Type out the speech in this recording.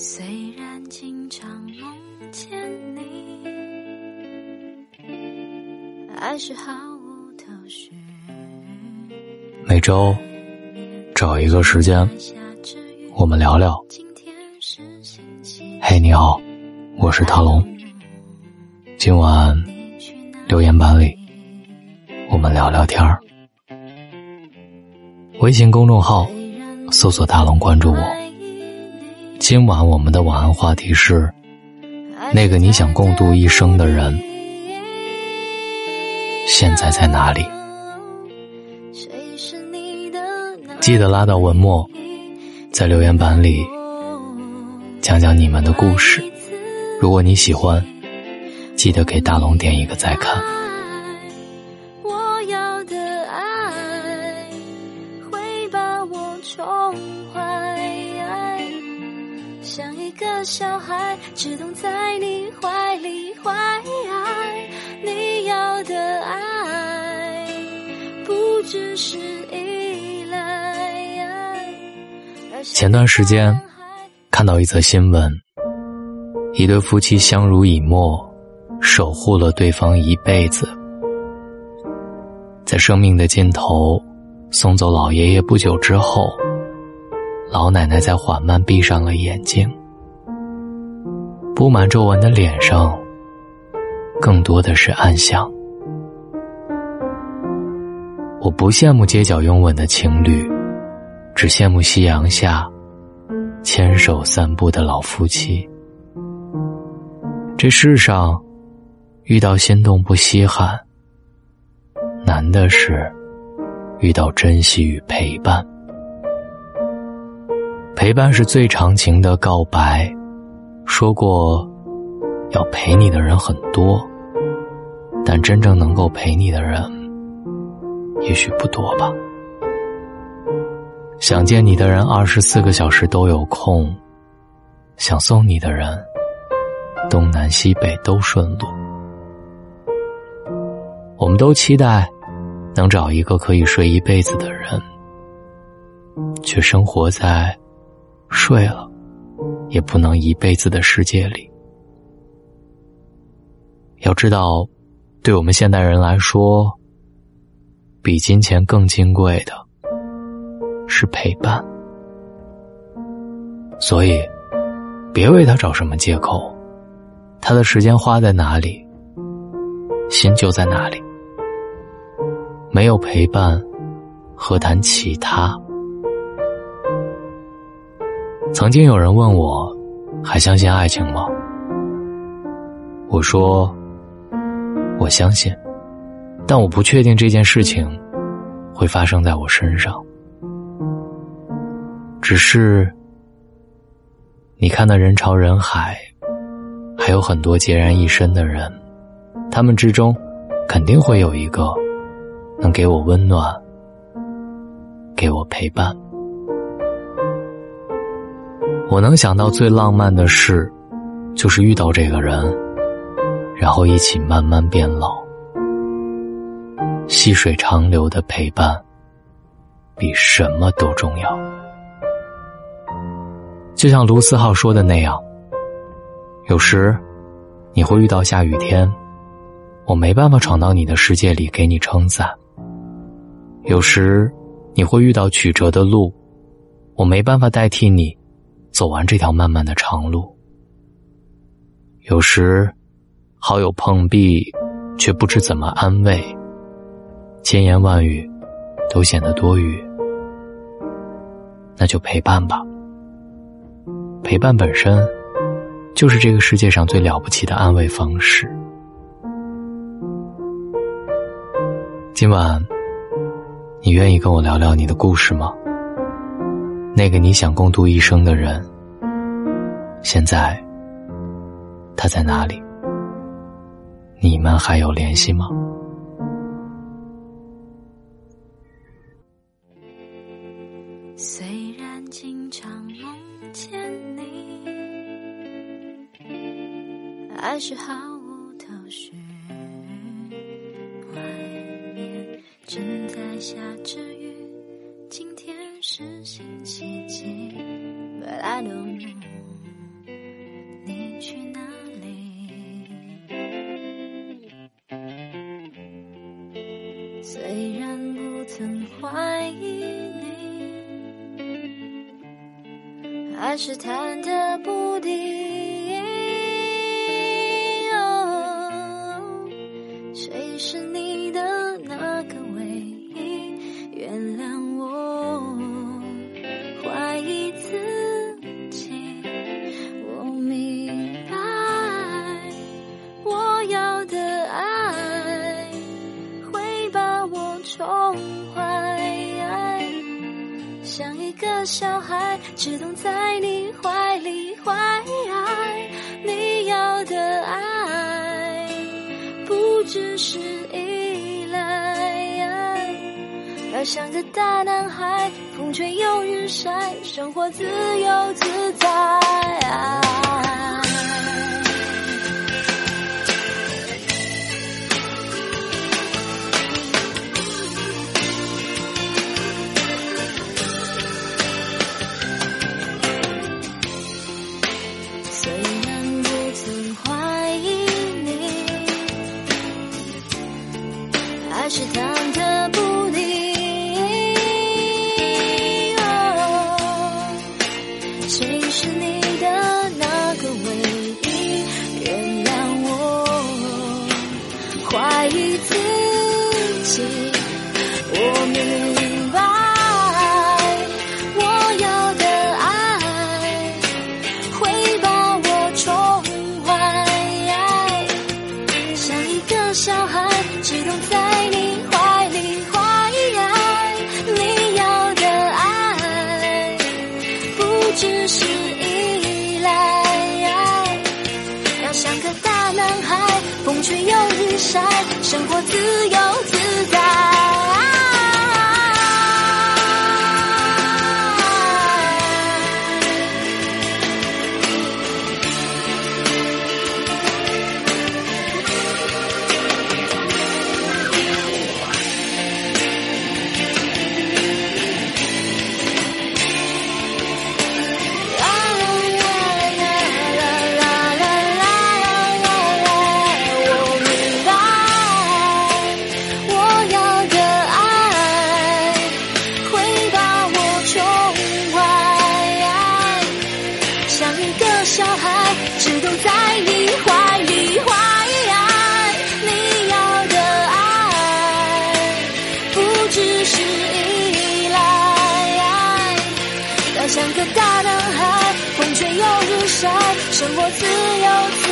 虽然经常梦见你，还是毫无头绪。每周找一个时间，我们聊聊。嘿，你好，我是塔龙。今晚留言板里，我们聊聊天儿。微信公众号搜索“大龙”，关注我。今晚我们的晚安话题是：那个你想共度一生的人，现在在哪里？记得拉到文末，在留言板里讲讲你们的故事。如果你喜欢，记得给大龙点一个再看。小孩只懂在你怀里怀爱，你要的爱不只是依赖。前段时间看到一则新闻，一对夫妻相濡以沫，守护了对方一辈子，在生命的尽头送走老爷爷不久之后，老奶奶才缓慢闭上了眼睛。布满皱纹的脸上，更多的是暗香。我不羡慕街角拥吻的情侣，只羡慕夕阳下牵手散步的老夫妻。这世上遇到心动不稀罕，难的是遇到珍惜与陪伴。陪伴是最长情的告白。说过，要陪你的人很多，但真正能够陪你的人，也许不多吧。想见你的人二十四个小时都有空，想送你的人，东南西北都顺路。我们都期待能找一个可以睡一辈子的人，却生活在睡了。也不能一辈子的世界里。要知道，对我们现代人来说，比金钱更金贵的是陪伴。所以，别为他找什么借口，他的时间花在哪里，心就在哪里。没有陪伴，何谈其他？曾经有人问我，还相信爱情吗？我说，我相信，但我不确定这件事情会发生在我身上。只是，你看那人潮人海，还有很多孑然一身的人，他们之中，肯定会有一个能给我温暖，给我陪伴。我能想到最浪漫的事，就是遇到这个人，然后一起慢慢变老。细水长流的陪伴，比什么都重要。就像卢思浩说的那样，有时你会遇到下雨天，我没办法闯到你的世界里给你撑伞；有时你会遇到曲折的路，我没办法代替你。走完这条漫漫的长路，有时好友碰壁，却不知怎么安慰，千言万语都显得多余。那就陪伴吧，陪伴本身就是这个世界上最了不起的安慰方式。今晚，你愿意跟我聊聊你的故事吗？那个你想共度一生的人，现在他在哪里？你们还有联系吗？虽然经常梦见你，还是毫无头绪。外面正在下着雨，是星期几？But I don't know，你去哪里？虽然不曾怀疑你，还是忐忑不定。像一个小孩，只懂在你怀里怀。你要的爱，不只是依赖。要像个大男孩，风吹又日晒，生活自由自在。大男孩，风吹又日晒，生活自由自在。生活自由。